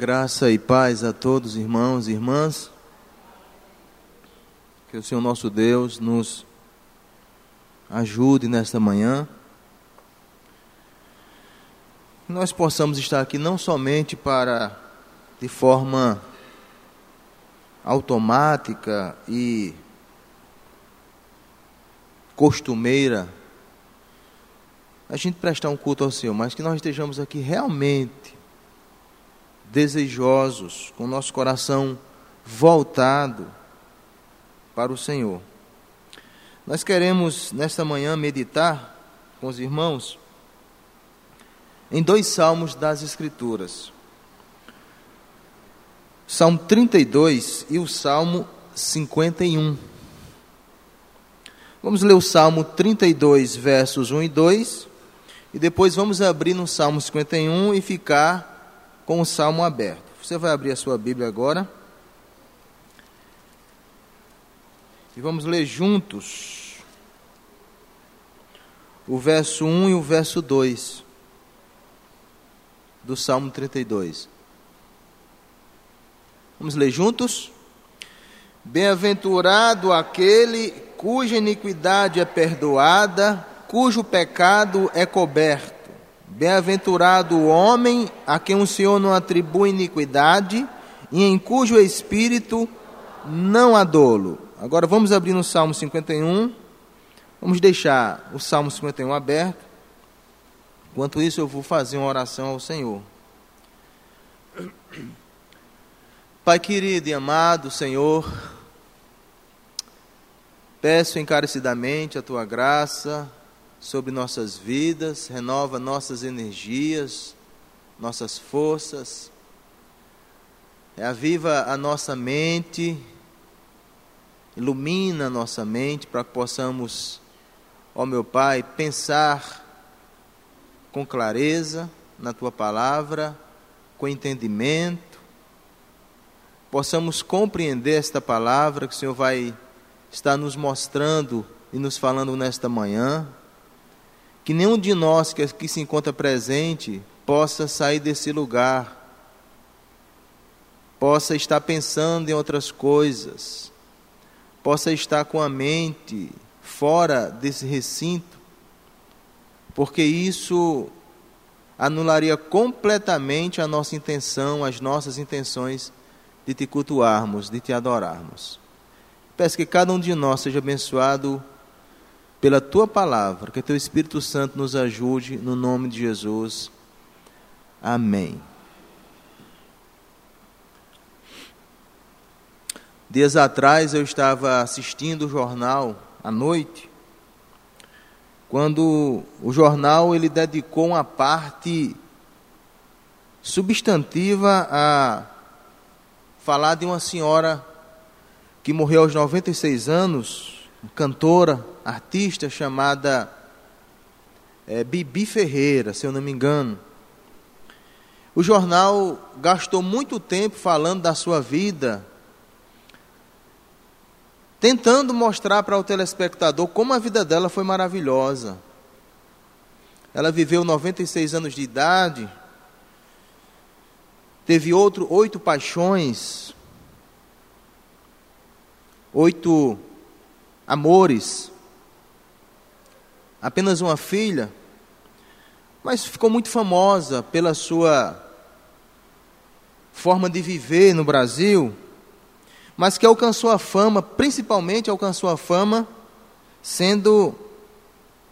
Graça e paz a todos, irmãos e irmãs. Que o Senhor nosso Deus nos ajude nesta manhã. Que nós possamos estar aqui não somente para, de forma automática e costumeira, a gente prestar um culto ao Senhor, mas que nós estejamos aqui realmente desejosos, com o nosso coração voltado para o Senhor. Nós queremos nesta manhã meditar com os irmãos em dois salmos das Escrituras. Salmo 32 e o Salmo 51. Vamos ler o Salmo 32, versos 1 e 2, e depois vamos abrir no Salmo 51 e ficar com o Salmo aberto. Você vai abrir a sua Bíblia agora. E vamos ler juntos o verso 1 e o verso 2 do Salmo 32. Vamos ler juntos? Bem-aventurado aquele cuja iniquidade é perdoada, cujo pecado é coberto. Bem-aventurado o homem a quem o Senhor não atribui iniquidade e em cujo espírito não há dolo. Agora vamos abrir no Salmo 51. Vamos deixar o Salmo 51 aberto. Enquanto isso, eu vou fazer uma oração ao Senhor. Pai querido e amado Senhor, peço encarecidamente a tua graça sobre nossas vidas, renova nossas energias, nossas forças, reaviva a nossa mente, ilumina a nossa mente para que possamos, ó meu Pai, pensar com clareza na tua palavra, com entendimento possamos compreender esta palavra que o Senhor vai estar nos mostrando e nos falando nesta manhã. Que nenhum de nós que aqui se encontra presente possa sair desse lugar, possa estar pensando em outras coisas, possa estar com a mente fora desse recinto, porque isso anularia completamente a nossa intenção, as nossas intenções de te cultuarmos, de te adorarmos. Peço que cada um de nós seja abençoado pela tua palavra, que teu Espírito Santo nos ajude no nome de Jesus. Amém. Dias atrás eu estava assistindo o jornal à noite, quando o jornal ele dedicou uma parte substantiva a falar de uma senhora que morreu aos 96 anos, cantora, artista chamada é, Bibi Ferreira, se eu não me engano. O jornal gastou muito tempo falando da sua vida, tentando mostrar para o telespectador como a vida dela foi maravilhosa. Ela viveu 96 anos de idade, teve outro, oito paixões, oito amores, apenas uma filha, mas ficou muito famosa pela sua forma de viver no Brasil, mas que alcançou a fama, principalmente alcançou a fama sendo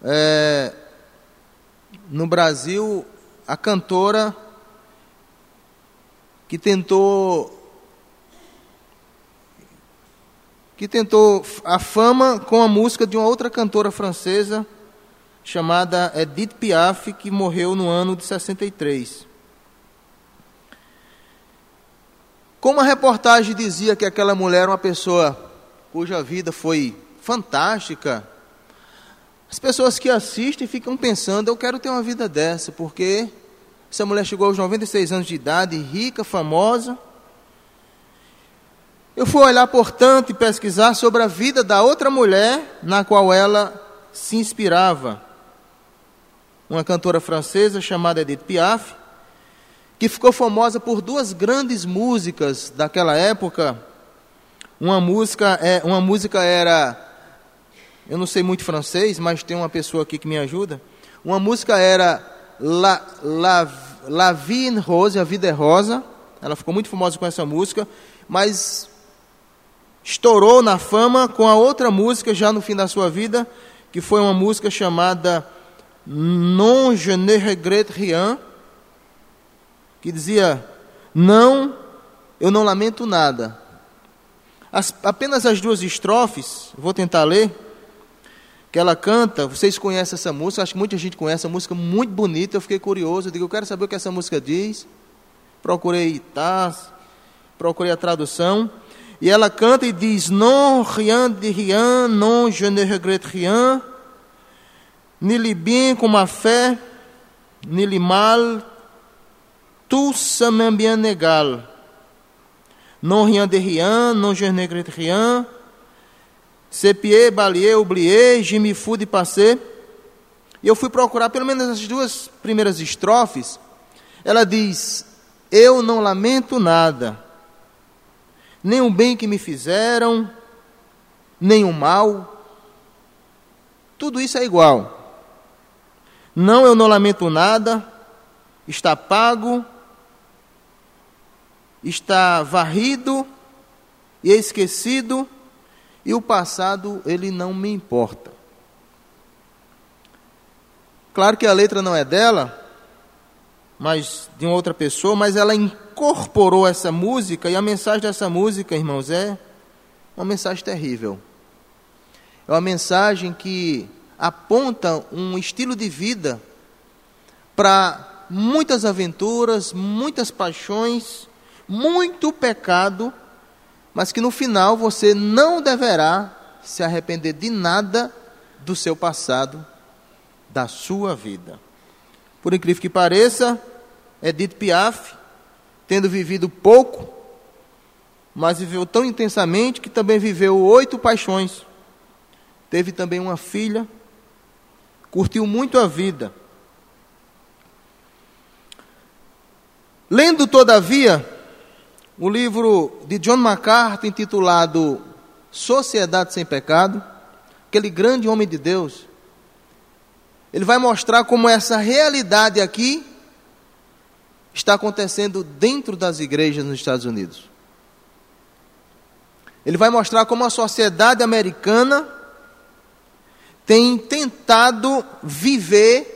é, no Brasil a cantora que tentou que tentou a fama com a música de uma outra cantora francesa chamada Edith Piaf, que morreu no ano de 63. Como a reportagem dizia que aquela mulher era uma pessoa cuja vida foi fantástica, as pessoas que assistem ficam pensando: eu quero ter uma vida dessa, porque essa mulher chegou aos 96 anos de idade, rica, famosa. Eu fui olhar, portanto, e pesquisar sobre a vida da outra mulher na qual ela se inspirava. Uma cantora francesa chamada Edith Piaf, que ficou famosa por duas grandes músicas daquela época. Uma música, é, uma música era, eu não sei muito francês, mas tem uma pessoa aqui que me ajuda. Uma música era La, La, La Vie en Rose, A Vida é Rosa. Ela ficou muito famosa com essa música, mas estourou na fama com a outra música já no fim da sua vida, que foi uma música chamada Non je ne regrette rien, que dizia: Não, eu não lamento nada. As, apenas as duas estrofes, vou tentar ler, que ela canta, vocês conhecem essa música, acho que muita gente conhece, essa música muito bonita, eu fiquei curioso, eu digo, eu quero saber o que essa música diz. Procurei tá, procurei a tradução, e ela canta e diz: Non rien de rien, non je ne regrette rien, ni le bien comme a fait, ni le mal, tout ça m'est bien égal. Non rien de rien, non je ne regrette rien. Sepier, balier, oublier, je me fus de passé. E eu fui procurar pelo menos as duas primeiras estrofes. Ela diz: Eu não lamento nada, nem o bem que me fizeram, nem o mal. Tudo isso é igual. Não, eu não lamento nada, está pago, está varrido e esquecido, e o passado ele não me importa. Claro que a letra não é dela, mas de outra pessoa, mas ela incorporou essa música, e a mensagem dessa música, irmãos, é uma mensagem terrível. É uma mensagem que aponta um estilo de vida para muitas aventuras, muitas paixões, muito pecado, mas que no final você não deverá se arrepender de nada do seu passado, da sua vida. Por incrível que pareça, Edith Piaf, tendo vivido pouco, mas viveu tão intensamente que também viveu oito paixões. Teve também uma filha, curtiu muito a vida. Lendo, todavia, o livro de John MacArthur intitulado Sociedade Sem Pecado, aquele grande homem de Deus, ele vai mostrar como essa realidade aqui está acontecendo dentro das igrejas nos Estados Unidos. Ele vai mostrar como a sociedade americana tem tentado viver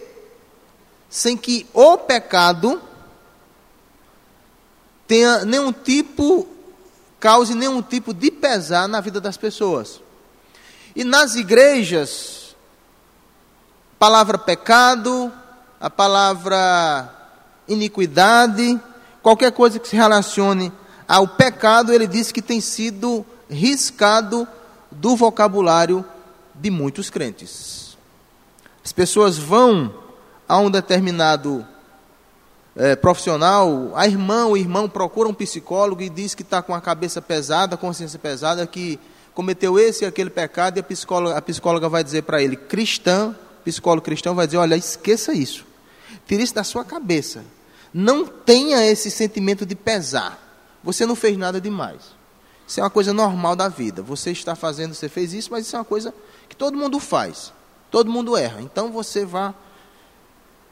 sem que o pecado tenha nenhum tipo, cause nenhum tipo de pesar na vida das pessoas. E nas igrejas, palavra pecado, a palavra iniquidade, qualquer coisa que se relacione ao pecado, ele diz que tem sido riscado do vocabulário de muitos crentes. As pessoas vão a um determinado é, profissional, a irmã, o irmão procura um psicólogo e diz que está com a cabeça pesada, a consciência pesada, que cometeu esse e aquele pecado, e a psicóloga, a psicóloga vai dizer para ele, cristão, psicólogo cristão vai dizer, olha, esqueça isso. Tire isso da sua cabeça. Não tenha esse sentimento de pesar. Você não fez nada demais. Isso é uma coisa normal da vida. Você está fazendo, você fez isso, mas isso é uma coisa que todo mundo faz. Todo mundo erra. Então você vá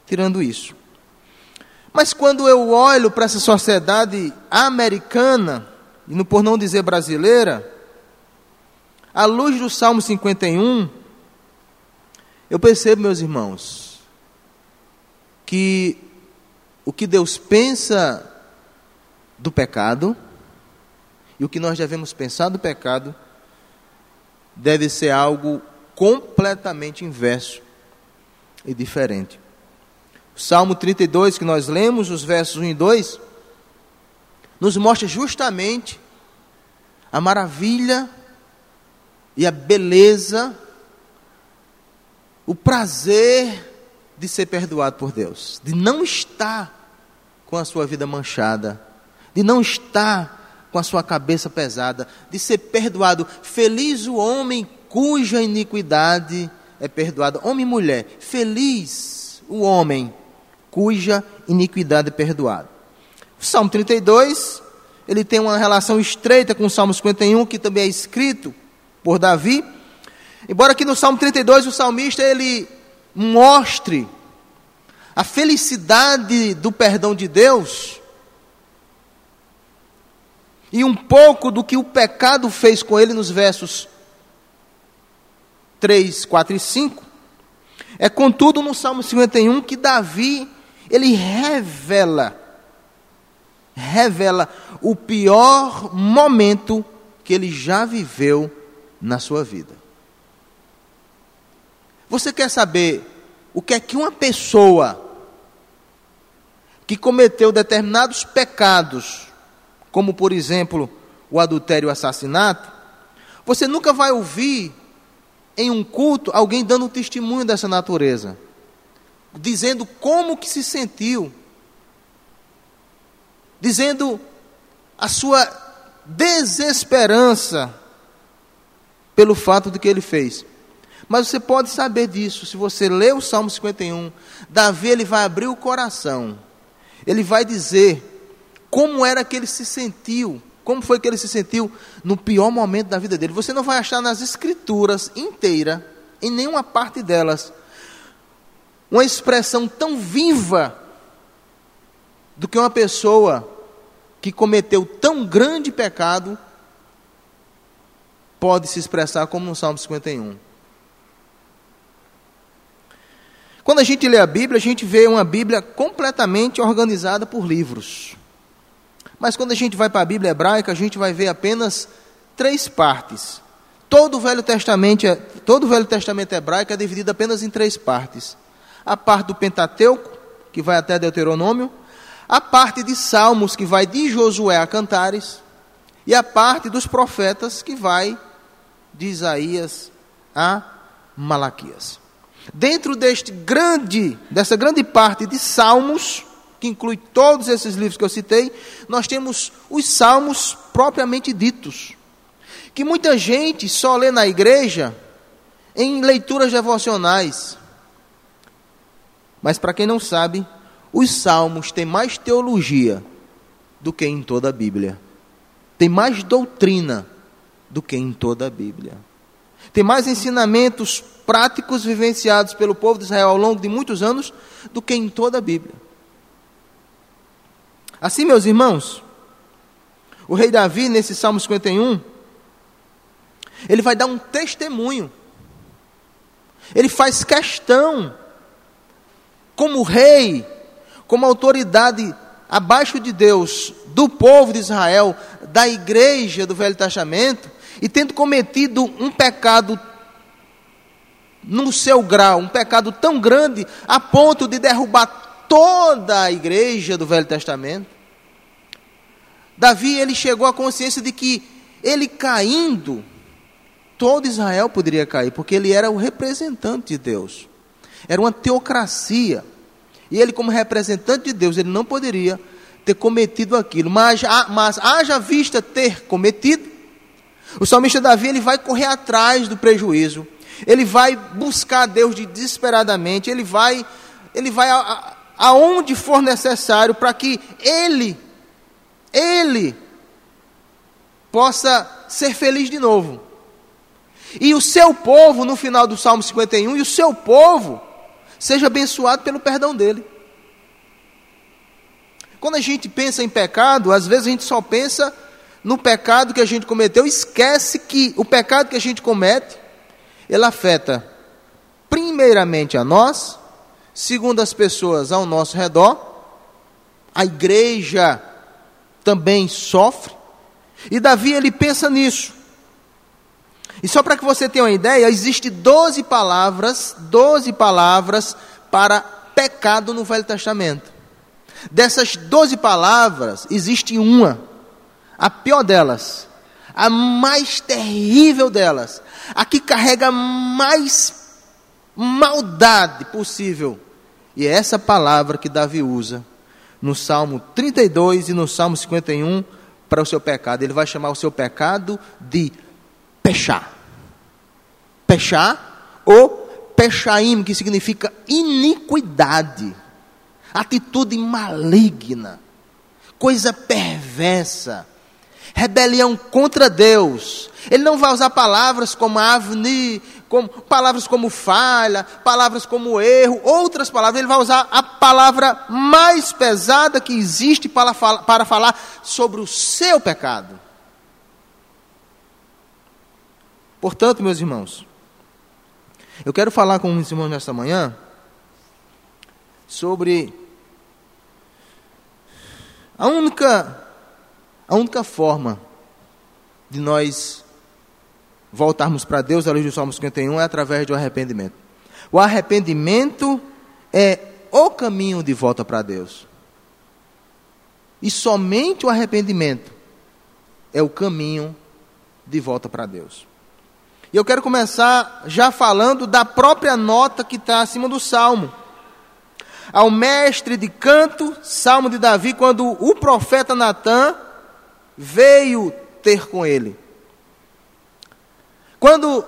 tirando isso. Mas quando eu olho para essa sociedade americana, e por não dizer brasileira, à luz do Salmo 51, eu percebo, meus irmãos, que o que Deus pensa do pecado e o que nós devemos pensar do pecado deve ser algo completamente inverso e diferente. Salmo 32, que nós lemos, os versos 1 e 2, nos mostra justamente a maravilha e a beleza, o prazer de ser perdoado por Deus, de não estar com a sua vida manchada, de não estar com a sua cabeça pesada, de ser perdoado. Feliz o homem cuja iniquidade é perdoada. Homem e mulher, feliz o homem cuja iniquidade é perdoada. O Salmo 32, ele tem uma relação estreita com o Salmo 51, que também é escrito por Davi. Embora aqui no Salmo 32 o salmista ele mostre a felicidade do perdão de Deus e um pouco do que o pecado fez com ele nos versos 3, 4 e 5. É contudo no Salmo 51 que Davi ele revela revela o pior momento que ele já viveu na sua vida. Você quer saber o que é que uma pessoa que cometeu determinados pecados, como por exemplo o adultério e o assassinato, você nunca vai ouvir em um culto alguém dando um testemunho dessa natureza, dizendo como que se sentiu, dizendo a sua desesperança pelo fato de que ele fez. Mas você pode saber disso se você ler o Salmo 51. Davi ele vai abrir o coração. Ele vai dizer como era que ele se sentiu, como foi que ele se sentiu no pior momento da vida dele. Você não vai achar nas escrituras inteira, em nenhuma parte delas, uma expressão tão viva do que uma pessoa que cometeu tão grande pecado pode se expressar como no Salmo 51. Quando a gente lê a Bíblia, a gente vê uma Bíblia completamente organizada por livros. Mas quando a gente vai para a Bíblia hebraica, a gente vai ver apenas três partes. Todo o Velho Testamento, é, todo o Velho Testamento hebraico é dividido apenas em três partes. A parte do Pentateuco, que vai até Deuteronômio, a parte de Salmos, que vai de Josué a Cantares, e a parte dos profetas, que vai de Isaías a Malaquias. Dentro deste grande, dessa grande parte de Salmos, que inclui todos esses livros que eu citei, nós temos os salmos propriamente ditos, que muita gente só lê na igreja em leituras devocionais. Mas para quem não sabe, os salmos têm mais teologia do que em toda a Bíblia. Tem mais doutrina do que em toda a Bíblia. Tem mais ensinamentos práticos vivenciados pelo povo de Israel ao longo de muitos anos do que em toda a Bíblia. Assim, meus irmãos, o rei Davi, nesse Salmo 51, ele vai dar um testemunho. Ele faz questão, como rei, como autoridade abaixo de Deus, do povo de Israel, da igreja do Velho Testamento, e tendo cometido um pecado no seu grau, um pecado tão grande a ponto de derrubar toda a igreja do Velho Testamento. Davi ele chegou à consciência de que ele caindo, todo Israel poderia cair, porque ele era o representante de Deus. Era uma teocracia. E ele, como representante de Deus, ele não poderia ter cometido aquilo. Mas, mas haja vista ter cometido, o salmista Davi ele vai correr atrás do prejuízo. Ele vai buscar Deus desesperadamente. Ele vai, ele vai a, aonde for necessário para que ele, ele, possa ser feliz de novo. E o seu povo, no final do Salmo 51, e o seu povo seja abençoado pelo perdão dele. Quando a gente pensa em pecado, às vezes a gente só pensa no pecado que a gente cometeu, esquece que o pecado que a gente comete, ele afeta primeiramente a nós segundo as pessoas ao nosso redor, a igreja também sofre, e Davi ele pensa nisso. E só para que você tenha uma ideia, existe 12 palavras, 12 palavras para pecado no Velho Testamento. Dessas 12 palavras, existe uma, a pior delas, a mais terrível delas, a que carrega mais maldade possível. E é essa palavra que Davi usa no Salmo 32 e no Salmo 51 para o seu pecado. Ele vai chamar o seu pecado de pechar. Pechar ou pechaim, que significa iniquidade, atitude maligna, coisa perversa, rebelião contra Deus. Ele não vai usar palavras como avni, como, palavras como falha, palavras como erro, outras palavras. Ele vai usar a palavra mais pesada que existe para, para falar sobre o seu pecado. Portanto, meus irmãos, eu quero falar com os irmãos nesta manhã sobre a única, a única forma de nós voltarmos para Deus, a luz do Salmo 51, é através do arrependimento. O arrependimento é o caminho de volta para Deus. E somente o arrependimento é o caminho de volta para Deus. E eu quero começar já falando da própria nota que está acima do salmo ao mestre de canto, Salmo de Davi, quando o profeta Natã veio ter com ele. Quando,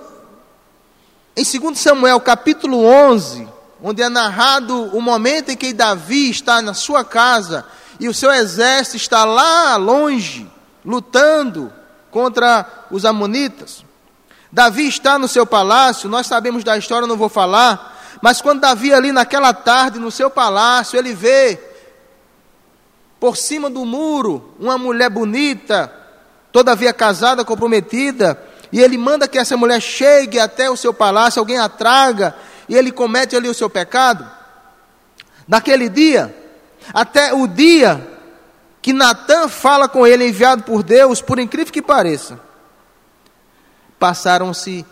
em 2 Samuel capítulo 11, onde é narrado o momento em que Davi está na sua casa e o seu exército está lá longe, lutando contra os Amonitas. Davi está no seu palácio, nós sabemos da história, não vou falar, mas quando Davi, ali naquela tarde, no seu palácio, ele vê por cima do muro uma mulher bonita, todavia casada, comprometida, e ele manda que essa mulher chegue até o seu palácio, alguém a traga, e ele comete ali o seu pecado. Naquele dia, até o dia que Natan fala com ele, enviado por Deus, por incrível que pareça, passaram-se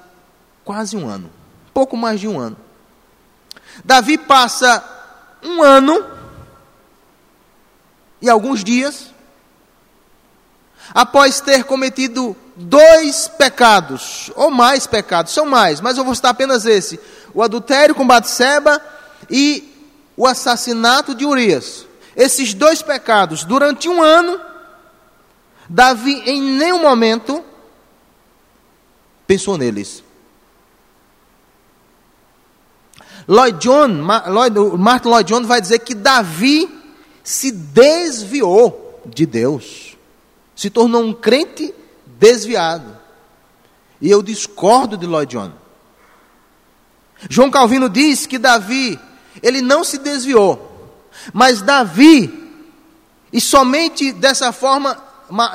quase um ano, pouco mais de um ano. Davi passa um ano e alguns dias após ter cometido dois pecados, ou mais pecados, são mais, mas eu vou citar apenas esse: o adultério com Batseba e o assassinato de Urias. Esses dois pecados, durante um ano, Davi em nenhum momento pensou neles. Lloyd John, Lloyd, Martin Lloyd John vai dizer que Davi se desviou de Deus, se tornou um crente desviado. E eu discordo de Lloyd John. João Calvino diz que Davi, ele não se desviou, mas Davi, e somente dessa forma,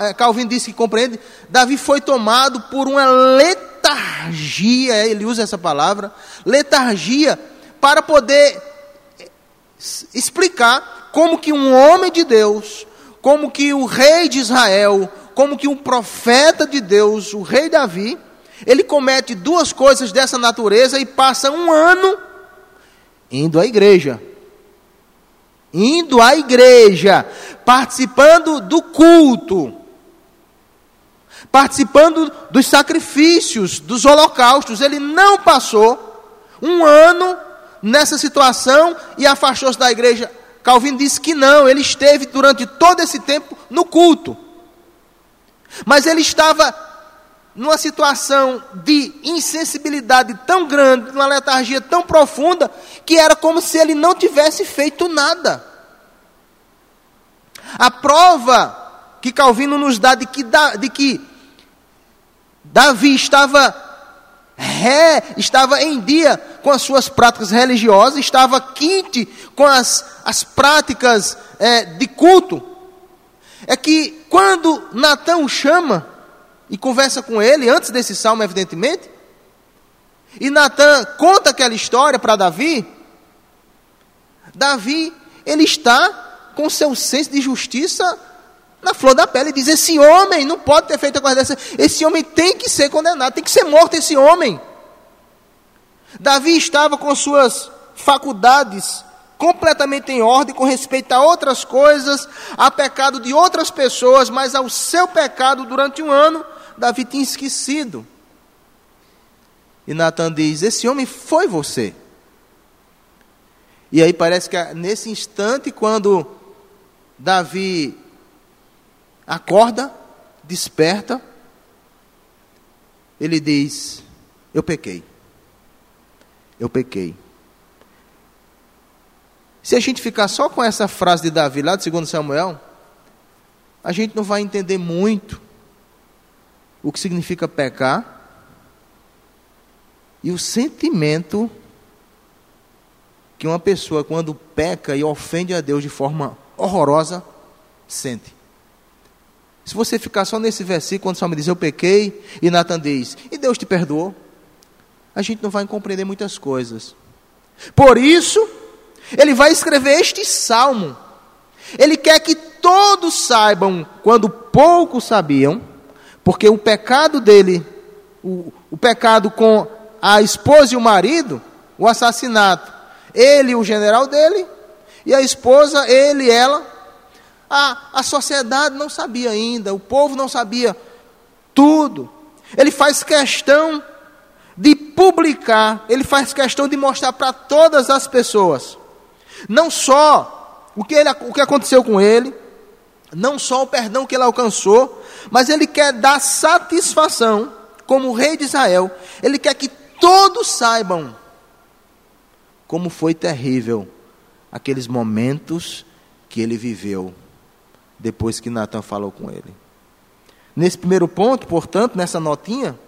eh, Calvino disse que compreende, Davi foi tomado por uma letargia, ele usa essa palavra, letargia para poder explicar como que um homem de Deus, como que o rei de Israel, como que um profeta de Deus, o rei Davi, ele comete duas coisas dessa natureza e passa um ano indo à igreja. Indo à igreja, participando do culto, participando dos sacrifícios, dos holocaustos. Ele não passou um ano nessa situação e afastou-se da igreja. Calvino disse que não, ele esteve durante todo esse tempo no culto. Mas ele estava numa situação de insensibilidade tão grande, numa letargia tão profunda, que era como se ele não tivesse feito nada. A prova que Calvino nos dá de que, de que Davi estava ré, estava em dia com as suas práticas religiosas, estava quente com as, as práticas é, de culto. É que quando Natan o chama e conversa com ele, antes desse salmo, evidentemente, e Natan conta aquela história para Davi, Davi, ele está com seu senso de justiça na flor da pele, diz: esse homem não pode ter feito a coisa dessa, esse homem tem que ser condenado, tem que ser morto esse homem. Davi estava com suas faculdades completamente em ordem com respeito a outras coisas, a pecado de outras pessoas, mas ao seu pecado durante um ano, Davi tinha esquecido. E Natan diz: Esse homem foi você. E aí parece que nesse instante, quando Davi acorda, desperta, ele diz: Eu pequei. Eu pequei. Se a gente ficar só com essa frase de Davi lá de 2 Samuel, a gente não vai entender muito o que significa pecar e o sentimento que uma pessoa, quando peca e ofende a Deus de forma horrorosa, sente. Se você ficar só nesse versículo, quando o Salmo diz, eu pequei, e Natan diz, e Deus te perdoou, a gente não vai compreender muitas coisas. Por isso, ele vai escrever este salmo. Ele quer que todos saibam, quando poucos sabiam, porque o pecado dele, o, o pecado com a esposa e o marido, o assassinato, ele o general dele, e a esposa, ele e ela. A, a sociedade não sabia ainda, o povo não sabia tudo. Ele faz questão de publicar, ele faz questão de mostrar para todas as pessoas, não só o que, ele, o que aconteceu com ele, não só o perdão que ele alcançou, mas ele quer dar satisfação, como rei de Israel, ele quer que todos saibam como foi terrível aqueles momentos que ele viveu depois que Natan falou com ele. Nesse primeiro ponto, portanto, nessa notinha,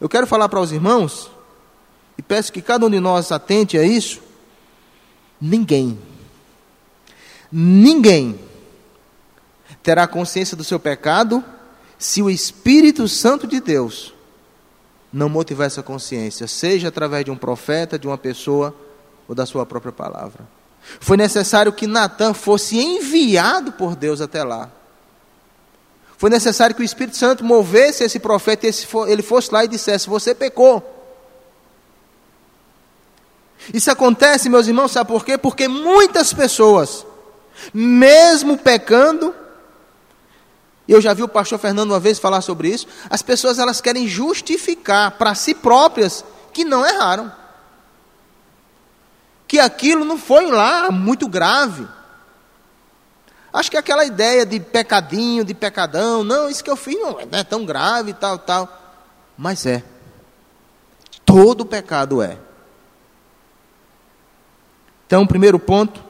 eu quero falar para os irmãos, e peço que cada um de nós atente a isso. Ninguém, ninguém terá consciência do seu pecado se o Espírito Santo de Deus não motivar essa consciência, seja através de um profeta, de uma pessoa ou da sua própria palavra. Foi necessário que Natan fosse enviado por Deus até lá. Foi necessário que o Espírito Santo movesse esse profeta e ele fosse lá e dissesse: Você pecou. Isso acontece, meus irmãos, sabe por quê? Porque muitas pessoas, mesmo pecando, eu já vi o pastor Fernando uma vez falar sobre isso, as pessoas elas querem justificar para si próprias que não erraram que aquilo não foi lá muito grave. Acho que aquela ideia de pecadinho, de pecadão, não, isso que eu fiz não é tão grave, tal, tal. Mas é. Todo pecado é. Então, primeiro ponto,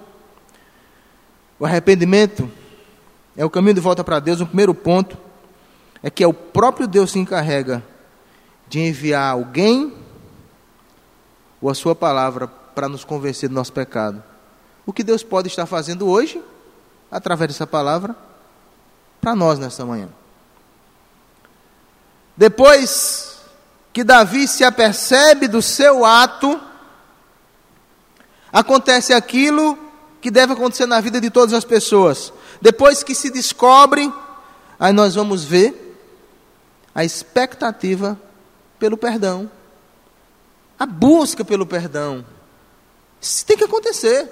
o arrependimento é o caminho de volta para Deus. O primeiro ponto é que é o próprio Deus se encarrega de enviar alguém ou a sua palavra para nos convencer do nosso pecado. O que Deus pode estar fazendo hoje, através dessa palavra, para nós nessa manhã. Depois que Davi se apercebe do seu ato, acontece aquilo que deve acontecer na vida de todas as pessoas. Depois que se descobre, aí nós vamos ver a expectativa pelo perdão, a busca pelo perdão. Isso tem que acontecer.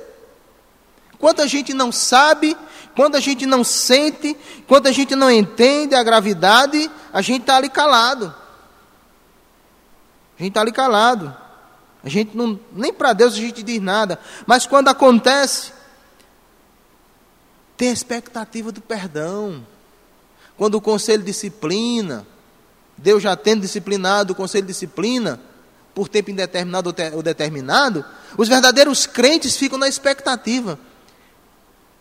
Quando a gente não sabe, quando a gente não sente, quando a gente não entende a gravidade, a gente está ali calado. A gente está ali calado. A gente não, nem para Deus a gente diz nada. Mas quando acontece, tem a expectativa do perdão. Quando o conselho disciplina, Deus já tendo disciplinado, o conselho disciplina, por tempo indeterminado ou determinado, os verdadeiros crentes ficam na expectativa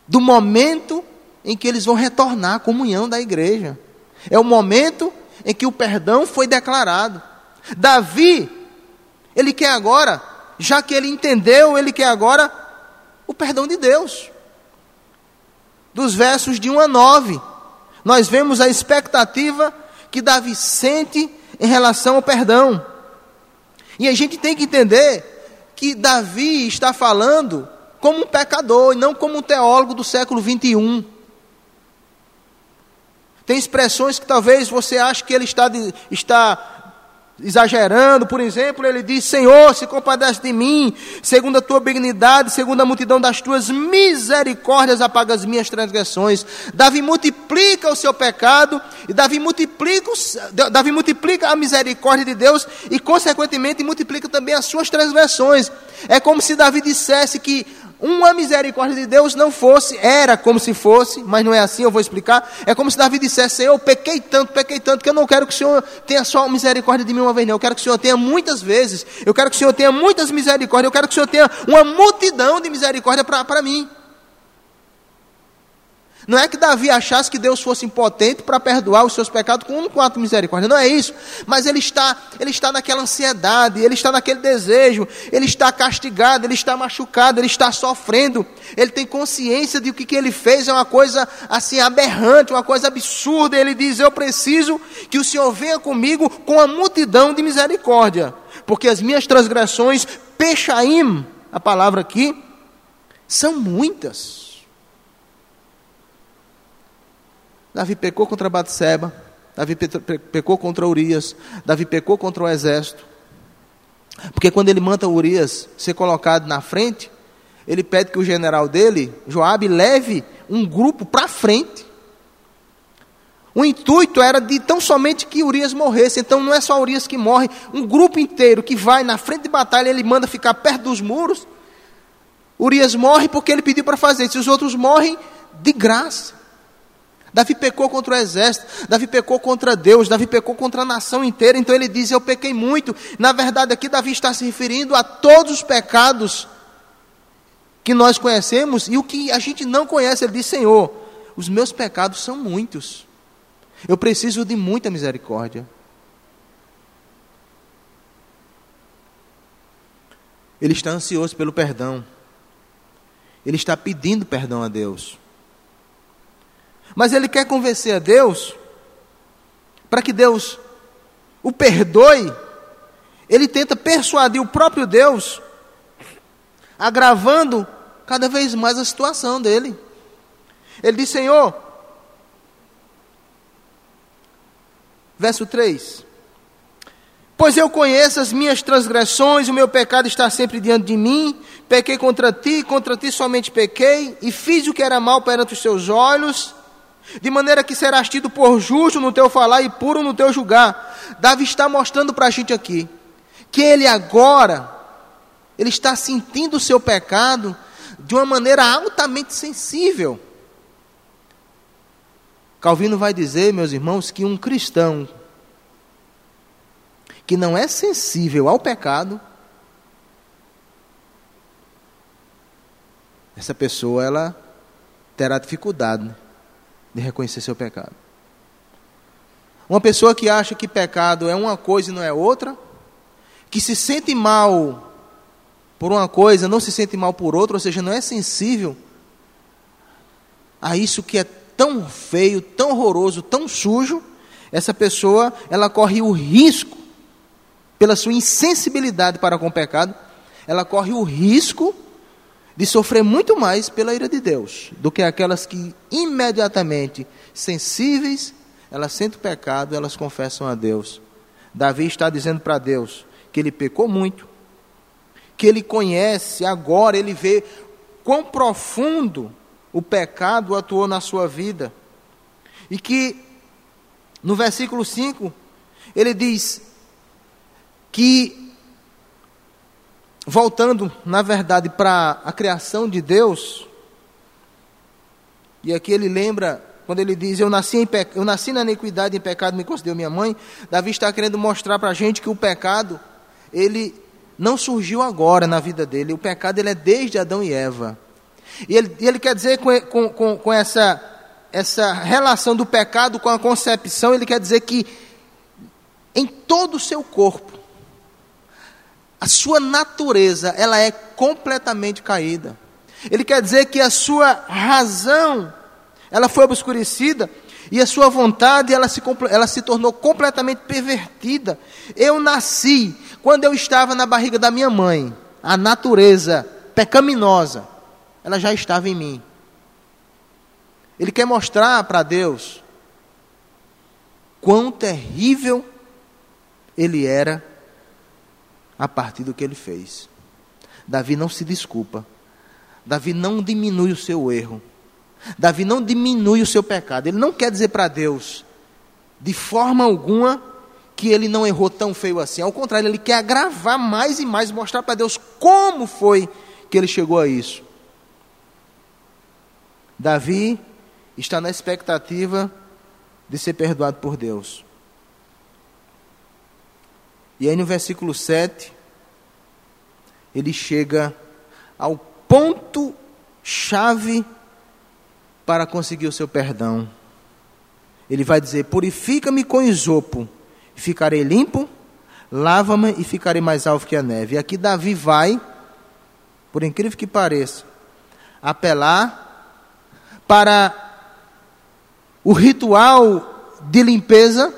do momento em que eles vão retornar à comunhão da igreja. É o momento em que o perdão foi declarado. Davi, ele quer agora, já que ele entendeu, ele quer agora o perdão de Deus. Dos versos de 1 a 9, nós vemos a expectativa que Davi sente em relação ao perdão. E a gente tem que entender que Davi está falando como um pecador e não como um teólogo do século 21. Tem expressões que talvez você ache que ele está, está exagerando, por exemplo, ele diz: Senhor, se compadece de mim, segundo a tua benignidade, segundo a multidão das tuas misericórdias, apaga as minhas transgressões. Davi multiplica o seu pecado, e Davi multiplica, Davi multiplica a misericórdia de Deus, e consequentemente multiplica também as suas transgressões. É como se Davi dissesse que uma misericórdia de Deus não fosse, era como se fosse, mas não é assim, eu vou explicar. É como se Davi dissesse: Eu pequei tanto, pequei tanto, que eu não quero que o Senhor tenha só misericórdia de mim uma vez, não. Eu quero que o Senhor tenha muitas vezes, eu quero que o Senhor tenha muitas misericórdias, eu quero que o Senhor tenha uma multidão de misericórdia para mim. Não é que Davi achasse que Deus fosse impotente para perdoar os seus pecados com um ato de misericórdia. Não é isso. Mas ele está, ele está naquela ansiedade, ele está naquele desejo, ele está castigado, ele está machucado, ele está sofrendo. Ele tem consciência de que o que ele fez é uma coisa assim aberrante, uma coisa absurda. Ele diz: Eu preciso que o Senhor venha comigo com a multidão de misericórdia, porque as minhas transgressões, pechaim, a palavra aqui, são muitas. Davi pecou contra Batseba, Davi pecou contra Urias, Davi pecou contra o exército. Porque quando ele manda Urias ser colocado na frente, ele pede que o general dele, Joabe, leve um grupo para frente. O intuito era de tão somente que Urias morresse. Então não é só Urias que morre, um grupo inteiro que vai na frente de batalha, ele manda ficar perto dos muros. Urias morre porque ele pediu para fazer. Se os outros morrem, de graça. Davi pecou contra o exército, Davi pecou contra Deus, Davi pecou contra a nação inteira, então ele diz: Eu pequei muito. Na verdade, aqui Davi está se referindo a todos os pecados que nós conhecemos e o que a gente não conhece. Ele diz: Senhor, os meus pecados são muitos, eu preciso de muita misericórdia. Ele está ansioso pelo perdão, ele está pedindo perdão a Deus. Mas ele quer convencer a Deus, para que Deus o perdoe, ele tenta persuadir o próprio Deus, agravando cada vez mais a situação dele. Ele diz: Senhor, verso 3: Pois eu conheço as minhas transgressões, o meu pecado está sempre diante de mim. Pequei contra ti, contra ti somente pequei, e fiz o que era mal perante os teus olhos de maneira que serás tido por justo no teu falar e puro no teu julgar. Davi está mostrando para a gente aqui que ele agora ele está sentindo o seu pecado de uma maneira altamente sensível. Calvino vai dizer, meus irmãos, que um cristão que não é sensível ao pecado, essa pessoa ela terá dificuldade de reconhecer seu pecado. Uma pessoa que acha que pecado é uma coisa e não é outra, que se sente mal por uma coisa, não se sente mal por outra, ou seja, não é sensível a isso que é tão feio, tão horroroso, tão sujo, essa pessoa, ela corre o risco, pela sua insensibilidade para com o pecado, ela corre o risco de sofrer muito mais pela ira de Deus do que aquelas que imediatamente sensíveis, elas sentem o pecado, elas confessam a Deus. Davi está dizendo para Deus que ele pecou muito, que ele conhece agora, ele vê quão profundo o pecado atuou na sua vida. E que no versículo 5 ele diz que voltando, na verdade, para a criação de Deus, e aqui ele lembra, quando ele diz: Eu nasci, em eu nasci na iniquidade em pecado me concedeu minha mãe. Davi está querendo mostrar para a gente que o pecado, ele não surgiu agora na vida dele, o pecado ele é desde Adão e Eva. E ele, ele quer dizer com, com, com essa, essa relação do pecado com a concepção, ele quer dizer que em todo o seu corpo, a sua natureza, ela é completamente caída. Ele quer dizer que a sua razão, ela foi obscurecida e a sua vontade, ela se, ela se tornou completamente pervertida. Eu nasci quando eu estava na barriga da minha mãe. A natureza pecaminosa, ela já estava em mim. Ele quer mostrar para Deus quão terrível ele era a partir do que ele fez. Davi não se desculpa. Davi não diminui o seu erro. Davi não diminui o seu pecado. Ele não quer dizer para Deus, de forma alguma, que ele não errou tão feio assim. Ao contrário, ele quer agravar mais e mais, mostrar para Deus como foi que ele chegou a isso. Davi está na expectativa de ser perdoado por Deus. E aí no versículo 7, ele chega ao ponto chave para conseguir o seu perdão. Ele vai dizer: Purifica-me com isopo, e ficarei limpo, lava-me e ficarei mais alvo que a neve. E aqui Davi vai, por incrível que pareça, apelar para o ritual de limpeza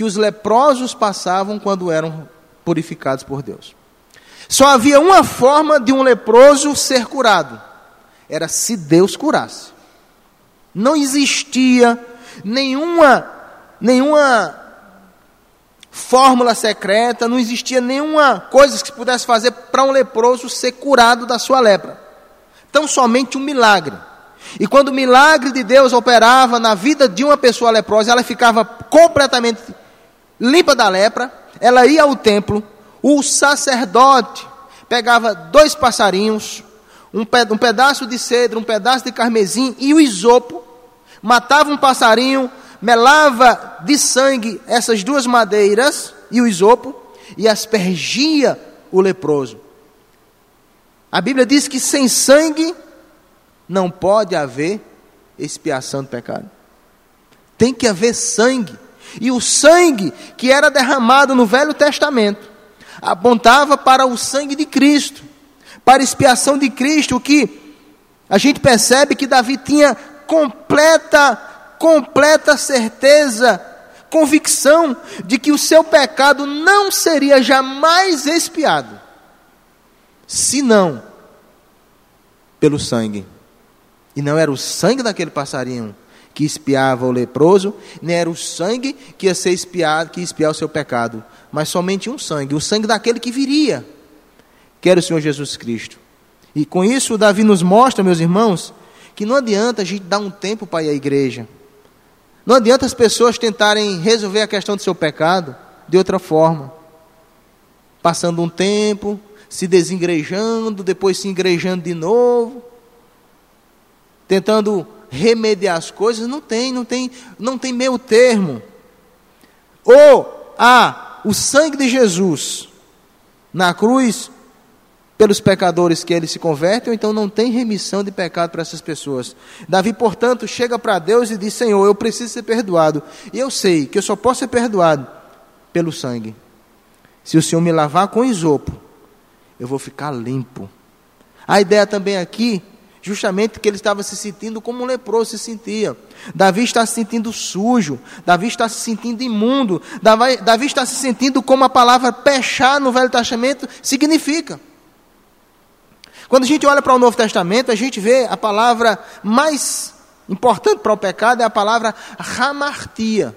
que os leprosos passavam quando eram purificados por Deus. Só havia uma forma de um leproso ser curado: era se Deus curasse. Não existia nenhuma, nenhuma fórmula secreta, não existia nenhuma coisa que se pudesse fazer para um leproso ser curado da sua lepra. Tão somente um milagre. E quando o milagre de Deus operava na vida de uma pessoa leprosa, ela ficava completamente limpa da lepra, ela ia ao templo, o sacerdote pegava dois passarinhos, um, pedaço de cedro, um pedaço de carmesim e o isopo, matava um passarinho, melava de sangue essas duas madeiras e o isopo e aspergia o leproso. A Bíblia diz que sem sangue não pode haver expiação do pecado. Tem que haver sangue. E o sangue que era derramado no Velho Testamento apontava para o sangue de Cristo, para a expiação de Cristo, o que a gente percebe que Davi tinha completa, completa certeza, convicção de que o seu pecado não seria jamais expiado, senão pelo sangue. E não era o sangue daquele passarinho que espiava o leproso, nem era o sangue que ia ser espiado, que ia espiar o seu pecado, mas somente um sangue, o sangue daquele que viria, que era o Senhor Jesus Cristo. E com isso, Davi nos mostra, meus irmãos, que não adianta a gente dar um tempo para ir à igreja. Não adianta as pessoas tentarem resolver a questão do seu pecado de outra forma. Passando um tempo, se desengrejando, depois se engrejando de novo, tentando remediar as coisas, não tem, não tem, não tem meio termo. Ou há o sangue de Jesus na cruz pelos pecadores que eles se convertem, ou então não tem remissão de pecado para essas pessoas. Davi, portanto, chega para Deus e diz: Senhor, eu preciso ser perdoado. E eu sei que eu só posso ser perdoado pelo sangue. Se o Senhor me lavar com isopo, eu vou ficar limpo. A ideia também aqui justamente que ele estava se sentindo como um leproso se sentia. Davi está se sentindo sujo, Davi está se sentindo imundo, Davi, Davi está se sentindo como a palavra pechar no Velho Testamento significa. Quando a gente olha para o Novo Testamento, a gente vê a palavra mais importante para o pecado é a palavra ramartia,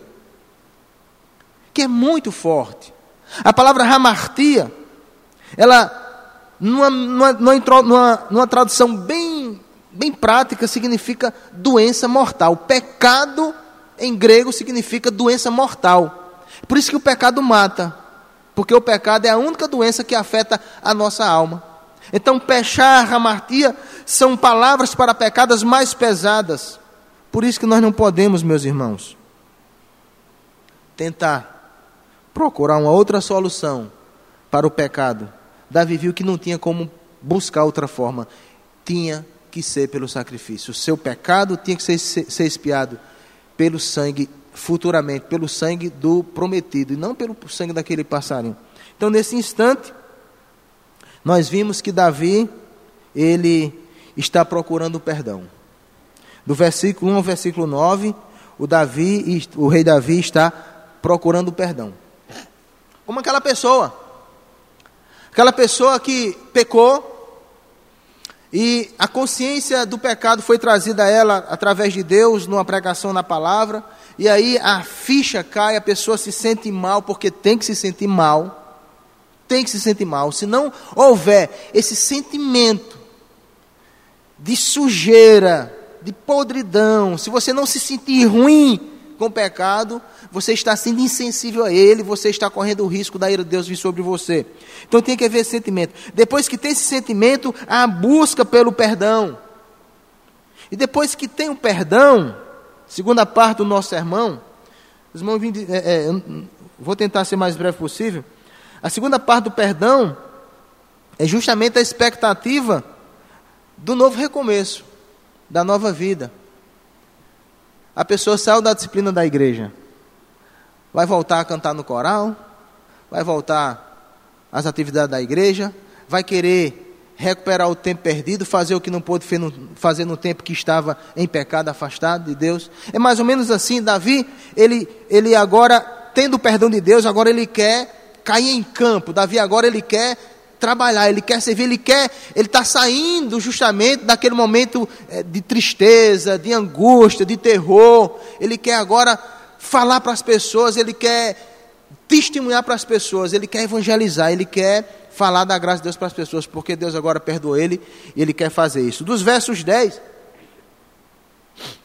que é muito forte. A palavra ramartia, ela numa, numa, numa, numa tradução bem, bem prática, significa doença mortal. Pecado, em grego, significa doença mortal. Por isso que o pecado mata. Porque o pecado é a única doença que afeta a nossa alma. Então, pechar, hamartia, são palavras para pecadas mais pesadas. Por isso que nós não podemos, meus irmãos, tentar procurar uma outra solução para o pecado Davi viu que não tinha como buscar outra forma. Tinha que ser pelo sacrifício. O seu pecado tinha que ser, ser, expiado pelo sangue, futuramente, pelo sangue do prometido, e não pelo sangue daquele passarinho. Então, nesse instante, nós vimos que Davi, ele está procurando perdão. Do versículo 1 ao versículo 9, o Davi, o rei Davi está procurando perdão. Como aquela pessoa Aquela pessoa que pecou e a consciência do pecado foi trazida a ela através de Deus, numa pregação na palavra, e aí a ficha cai, a pessoa se sente mal, porque tem que se sentir mal. Tem que se sentir mal. Se não houver esse sentimento de sujeira, de podridão, se você não se sentir ruim com pecado, você está sendo insensível a ele, você está correndo o risco da ira de Deus vir sobre você. Então tem que haver sentimento. Depois que tem esse sentimento, a busca pelo perdão. E depois que tem o perdão, segunda parte do nosso sermão, os irmãos, é, é, vou tentar ser mais breve possível. A segunda parte do perdão é justamente a expectativa do novo recomeço, da nova vida. A pessoa saiu da disciplina da igreja. Vai voltar a cantar no coral, vai voltar às atividades da igreja, vai querer recuperar o tempo perdido, fazer o que não pôde fazer no tempo que estava em pecado, afastado de Deus. É mais ou menos assim, Davi, ele, ele agora, tendo o perdão de Deus, agora ele quer cair em campo. Davi agora ele quer trabalhar, ele quer servir, ele quer, ele está saindo justamente daquele momento é, de tristeza, de angústia, de terror. Ele quer agora falar para as pessoas, ele quer testemunhar para as pessoas, ele quer evangelizar, ele quer falar da graça de Deus para as pessoas, porque Deus agora perdoou ele e ele quer fazer isso. Dos versos 10,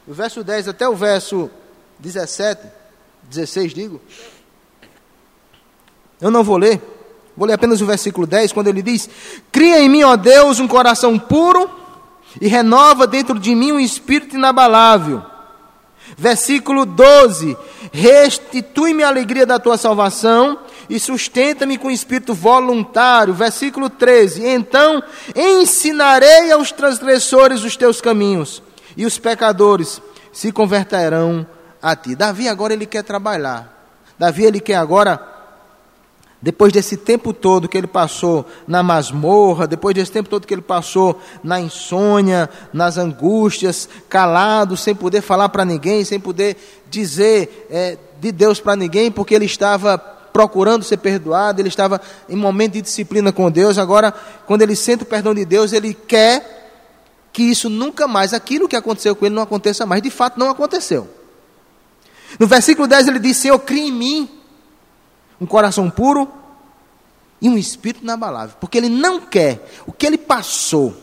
do verso 10 até o verso 17, 16, digo, eu não vou ler, vou ler apenas o versículo 10, quando ele diz: Cria em mim, ó Deus, um coração puro e renova dentro de mim um espírito inabalável. Versículo 12: Restitui-me a alegria da tua salvação e sustenta-me com espírito voluntário. Versículo 13: Então ensinarei aos transgressores os teus caminhos, e os pecadores se converterão a ti. Davi agora ele quer trabalhar. Davi ele quer agora depois desse tempo todo que ele passou na masmorra, depois desse tempo todo que ele passou na insônia, nas angústias, calado, sem poder falar para ninguém, sem poder dizer é, de Deus para ninguém, porque ele estava procurando ser perdoado, ele estava em momento de disciplina com Deus. Agora, quando ele sente o perdão de Deus, ele quer que isso nunca mais, aquilo que aconteceu com ele, não aconteça mais. De fato, não aconteceu. No versículo 10 ele diz: Senhor, crie em mim um coração puro e um espírito inabalável. Porque ele não quer o que ele passou,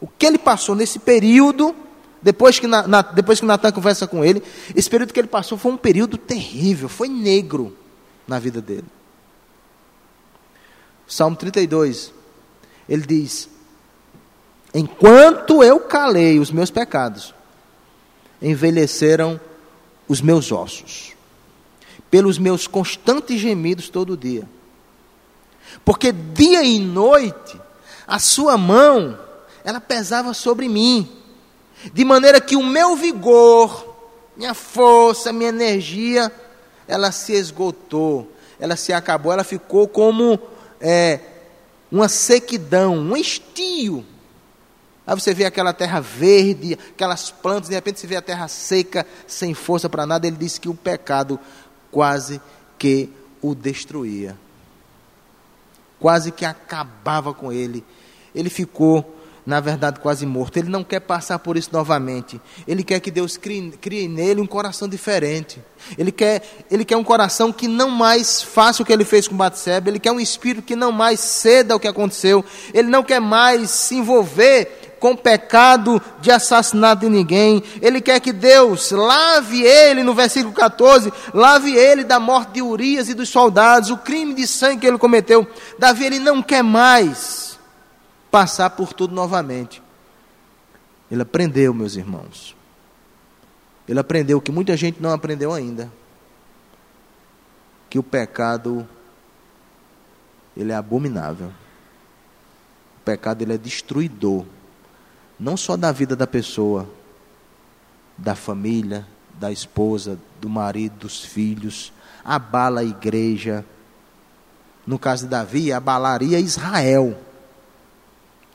o que ele passou nesse período. Depois que, na, na, depois que Natan conversa com ele, esse período que ele passou foi um período terrível, foi negro na vida dele. Salmo 32, ele diz: Enquanto eu calei os meus pecados, envelheceram os meus ossos, pelos meus constantes gemidos todo dia. Porque dia e noite a sua mão, ela pesava sobre mim, de maneira que o meu vigor, minha força, minha energia, ela se esgotou, ela se acabou, ela ficou como é, uma sequidão, um estio. Aí você vê aquela terra verde, aquelas plantas, de repente você vê a terra seca, sem força para nada. Ele disse que o pecado quase que o destruía, quase que acabava com ele. Ele ficou na verdade quase morto. Ele não quer passar por isso novamente. Ele quer que Deus crie, crie, nele um coração diferente. Ele quer, ele quer um coração que não mais faça o que ele fez com Batseba. Ele quer um espírito que não mais ceda ao que aconteceu. Ele não quer mais se envolver com pecado de assassinato de ninguém. Ele quer que Deus lave ele, no versículo 14, lave ele da morte de Urias e dos soldados, o crime de sangue que ele cometeu. Davi, ele não quer mais passar por tudo novamente. Ele aprendeu, meus irmãos. Ele aprendeu que muita gente não aprendeu ainda. Que o pecado ele é abominável. O pecado ele é destruidor, não só da vida da pessoa, da família, da esposa, do marido, dos filhos, abala a igreja. No caso de Davi, abalaria Israel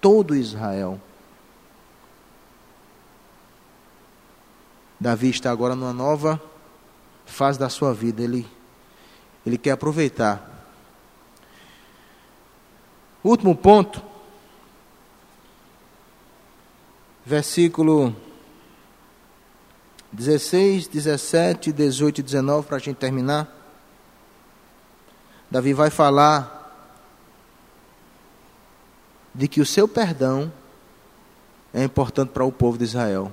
todo Israel. Davi está agora numa nova fase da sua vida. Ele, ele quer aproveitar. Último ponto. Versículo 16, 17, 18 e 19, para a gente terminar. Davi vai falar de que o seu perdão é importante para o povo de Israel.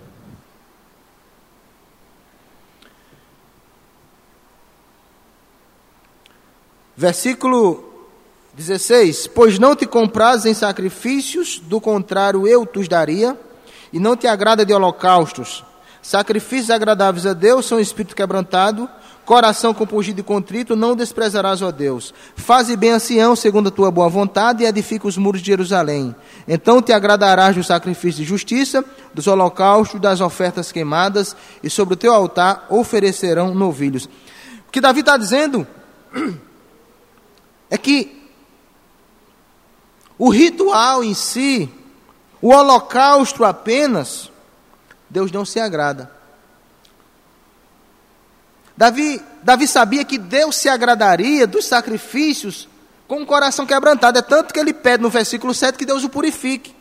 Versículo 16: Pois não te compras em sacrifícios, do contrário eu te daria, e não te agrada de holocaustos. Sacrifícios agradáveis a Deus são espírito quebrantado, coração compungido e contrito, não desprezarás, ó Deus. Faze bem a Sião, segundo a tua boa vontade, e edifica os muros de Jerusalém. Então te agradarás do sacrifício de justiça, dos holocaustos, das ofertas queimadas, e sobre o teu altar oferecerão novilhos. O que Davi está dizendo é que o ritual em si, o holocausto apenas, Deus não se agrada. Davi, Davi sabia que Deus se agradaria dos sacrifícios com o coração quebrantado. É tanto que ele pede no versículo 7 que Deus o purifique.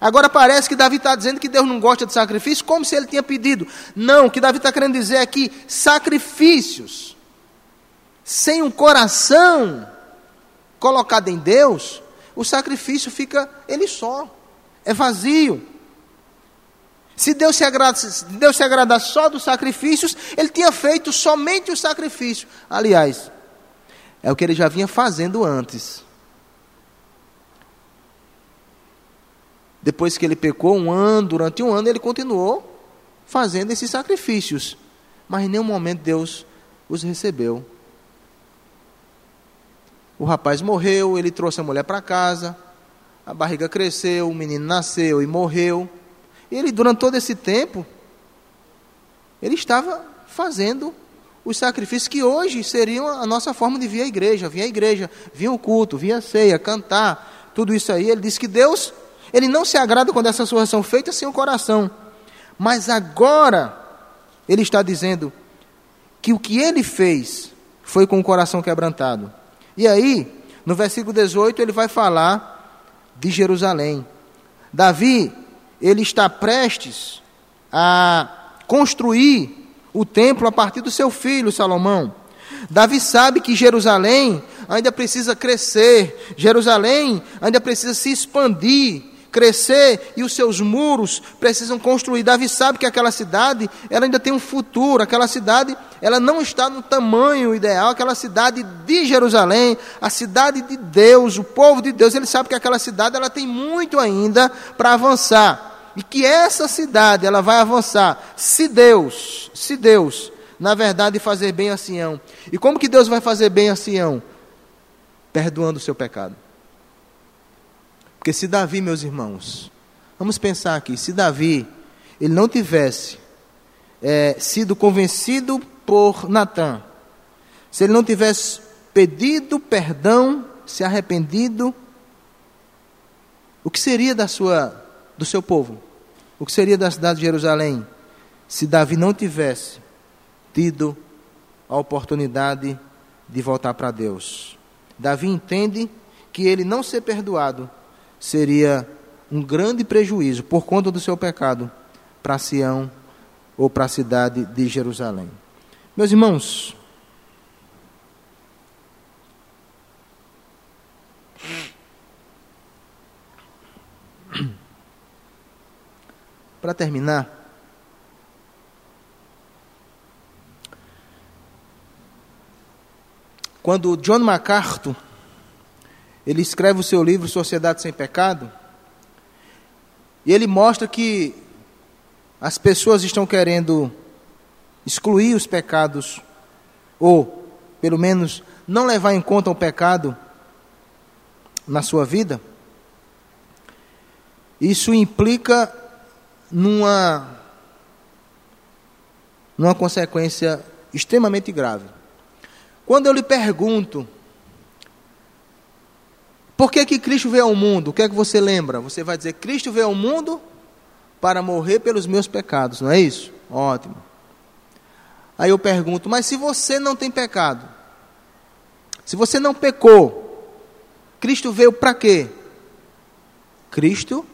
Agora parece que Davi está dizendo que Deus não gosta de sacrifício, como se ele tinha pedido. Não, o que Davi está querendo dizer é que sacrifícios sem um coração colocado em Deus, o sacrifício fica ele só, é vazio. Se Deus se, agrada, se Deus se agradar só dos sacrifícios, ele tinha feito somente o sacrifício. Aliás, é o que ele já vinha fazendo antes. Depois que ele pecou um ano, durante um ano, ele continuou fazendo esses sacrifícios. Mas em nenhum momento Deus os recebeu. O rapaz morreu, ele trouxe a mulher para casa, a barriga cresceu, o menino nasceu e morreu. E ele, durante todo esse tempo, ele estava fazendo os sacrifícios que hoje seriam a nossa forma de vir à igreja. Vir à igreja, vir o culto, vir a ceia, cantar, tudo isso aí. Ele disse que Deus, ele não se agrada quando essas coisas são feitas sem o coração. Mas agora, ele está dizendo que o que ele fez foi com o coração quebrantado. E aí, no versículo 18, ele vai falar de Jerusalém. Davi, ele está prestes a construir o templo a partir do seu filho Salomão. Davi sabe que Jerusalém ainda precisa crescer, Jerusalém ainda precisa se expandir, crescer e os seus muros precisam construir. Davi sabe que aquela cidade, ela ainda tem um futuro, aquela cidade, ela não está no tamanho ideal, aquela cidade de Jerusalém, a cidade de Deus, o povo de Deus, ele sabe que aquela cidade ela tem muito ainda para avançar. E que essa cidade ela vai avançar, se Deus, se Deus, na verdade fazer bem a Sião. E como que Deus vai fazer bem a Sião? Perdoando o seu pecado. Porque se Davi, meus irmãos, vamos pensar aqui, se Davi ele não tivesse é, sido convencido por Natã, se ele não tivesse pedido perdão, se arrependido, o que seria da sua, do seu povo? O que seria da cidade de Jerusalém se Davi não tivesse tido a oportunidade de voltar para Deus? Davi entende que ele não ser perdoado seria um grande prejuízo por conta do seu pecado para Sião ou para a cidade de Jerusalém. Meus irmãos, para terminar, quando John MacArthur ele escreve o seu livro Sociedade Sem Pecado, e ele mostra que as pessoas estão querendo excluir os pecados, ou, pelo menos, não levar em conta o pecado na sua vida. Isso implica numa, numa consequência extremamente grave. Quando eu lhe pergunto por que, que Cristo veio ao mundo? O que é que você lembra? Você vai dizer: Cristo veio ao mundo para morrer pelos meus pecados, não é isso? Ótimo. Aí eu pergunto: mas se você não tem pecado, se você não pecou, Cristo veio para quê? Cristo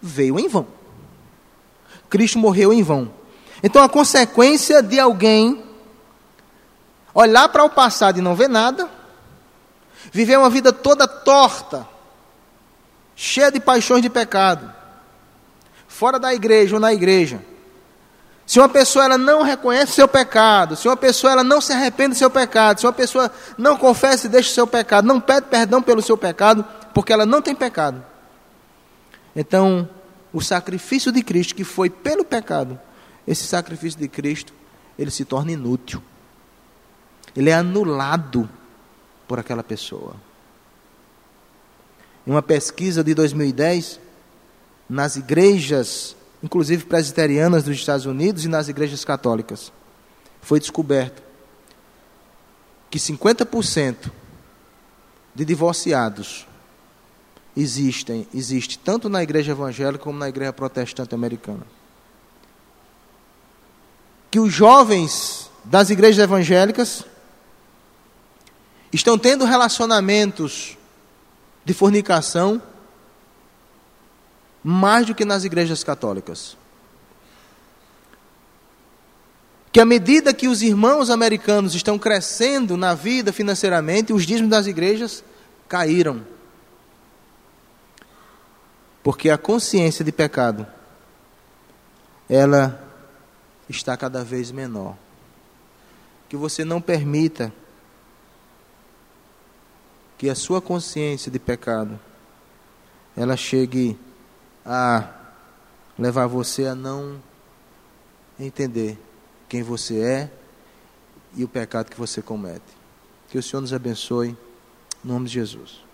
veio em vão. Cristo morreu em vão. Então a consequência de alguém olhar para o passado e não ver nada viver uma vida toda torta, cheia de paixões de pecado, fora da igreja ou na igreja. Se uma pessoa ela não reconhece seu pecado, se uma pessoa ela não se arrepende do seu pecado, se uma pessoa não confessa e deixa o seu pecado, não pede perdão pelo seu pecado, porque ela não tem pecado. Então, o sacrifício de Cristo, que foi pelo pecado, esse sacrifício de Cristo, ele se torna inútil. ele é anulado por aquela pessoa. Em uma pesquisa de 2010, nas igrejas, inclusive presbiterianas dos Estados Unidos e nas igrejas católicas, foi descoberto que 50% de divorciados existem, existe tanto na igreja evangélica como na igreja protestante americana. Que os jovens das igrejas evangélicas estão tendo relacionamentos de fornicação mais do que nas igrejas católicas. Que à medida que os irmãos americanos estão crescendo na vida financeiramente, os dízimos das igrejas caíram. Porque a consciência de pecado ela está cada vez menor. Que você não permita que a sua consciência de pecado ela chegue a levar você a não entender quem você é e o pecado que você comete. Que o Senhor nos abençoe, em nome de Jesus.